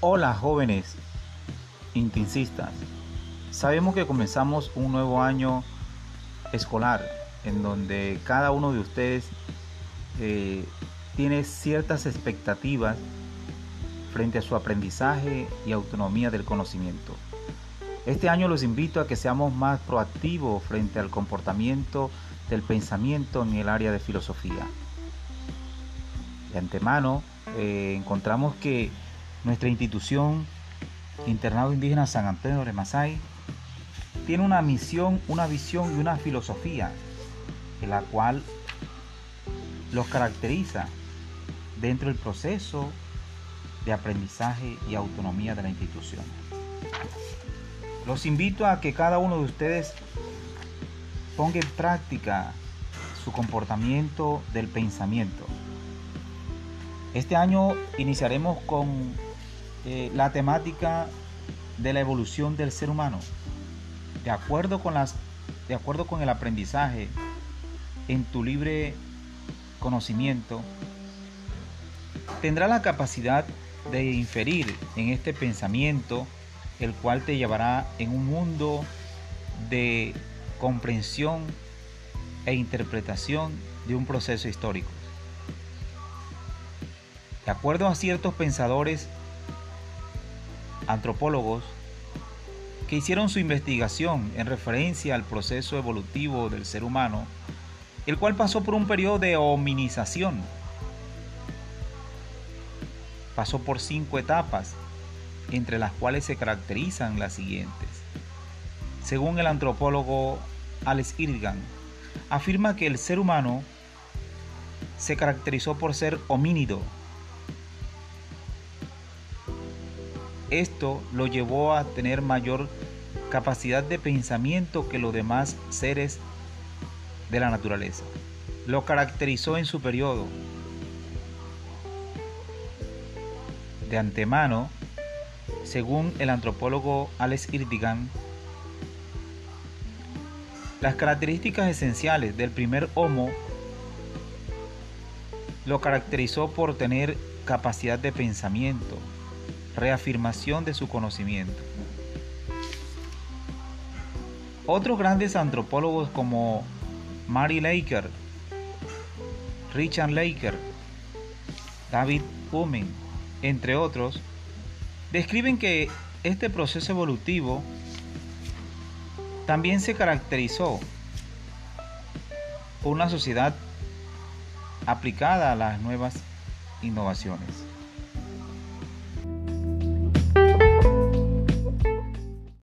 Hola jóvenes intensistas. Sabemos que comenzamos un nuevo año escolar en donde cada uno de ustedes eh, tiene ciertas expectativas frente a su aprendizaje y autonomía del conocimiento. Este año los invito a que seamos más proactivos frente al comportamiento del pensamiento en el área de filosofía. De antemano, eh, encontramos que nuestra institución, Internado Indígena San Antonio de Masai, tiene una misión, una visión y una filosofía en la cual los caracteriza dentro del proceso de aprendizaje y autonomía de la institución. Los invito a que cada uno de ustedes ponga en práctica su comportamiento del pensamiento. Este año iniciaremos con eh, la temática de la evolución del ser humano. De acuerdo con las de acuerdo con el aprendizaje en tu libre conocimiento, tendrá la capacidad de inferir en este pensamiento, el cual te llevará en un mundo de comprensión e interpretación de un proceso histórico. De acuerdo a ciertos pensadores, antropólogos, que hicieron su investigación en referencia al proceso evolutivo del ser humano, el cual pasó por un periodo de hominización. Pasó por cinco etapas, entre las cuales se caracterizan las siguientes. Según el antropólogo Alex Irgan, afirma que el ser humano se caracterizó por ser homínido. Esto lo llevó a tener mayor capacidad de pensamiento que los demás seres de la naturaleza. Lo caracterizó en su periodo. De antemano, según el antropólogo Alex Irdigan, las características esenciales del primer Homo lo caracterizó por tener capacidad de pensamiento, reafirmación de su conocimiento. Otros grandes antropólogos como Mary Laker, Richard Laker, David Hume, entre otros, describen que este proceso evolutivo también se caracterizó por una sociedad aplicada a las nuevas innovaciones.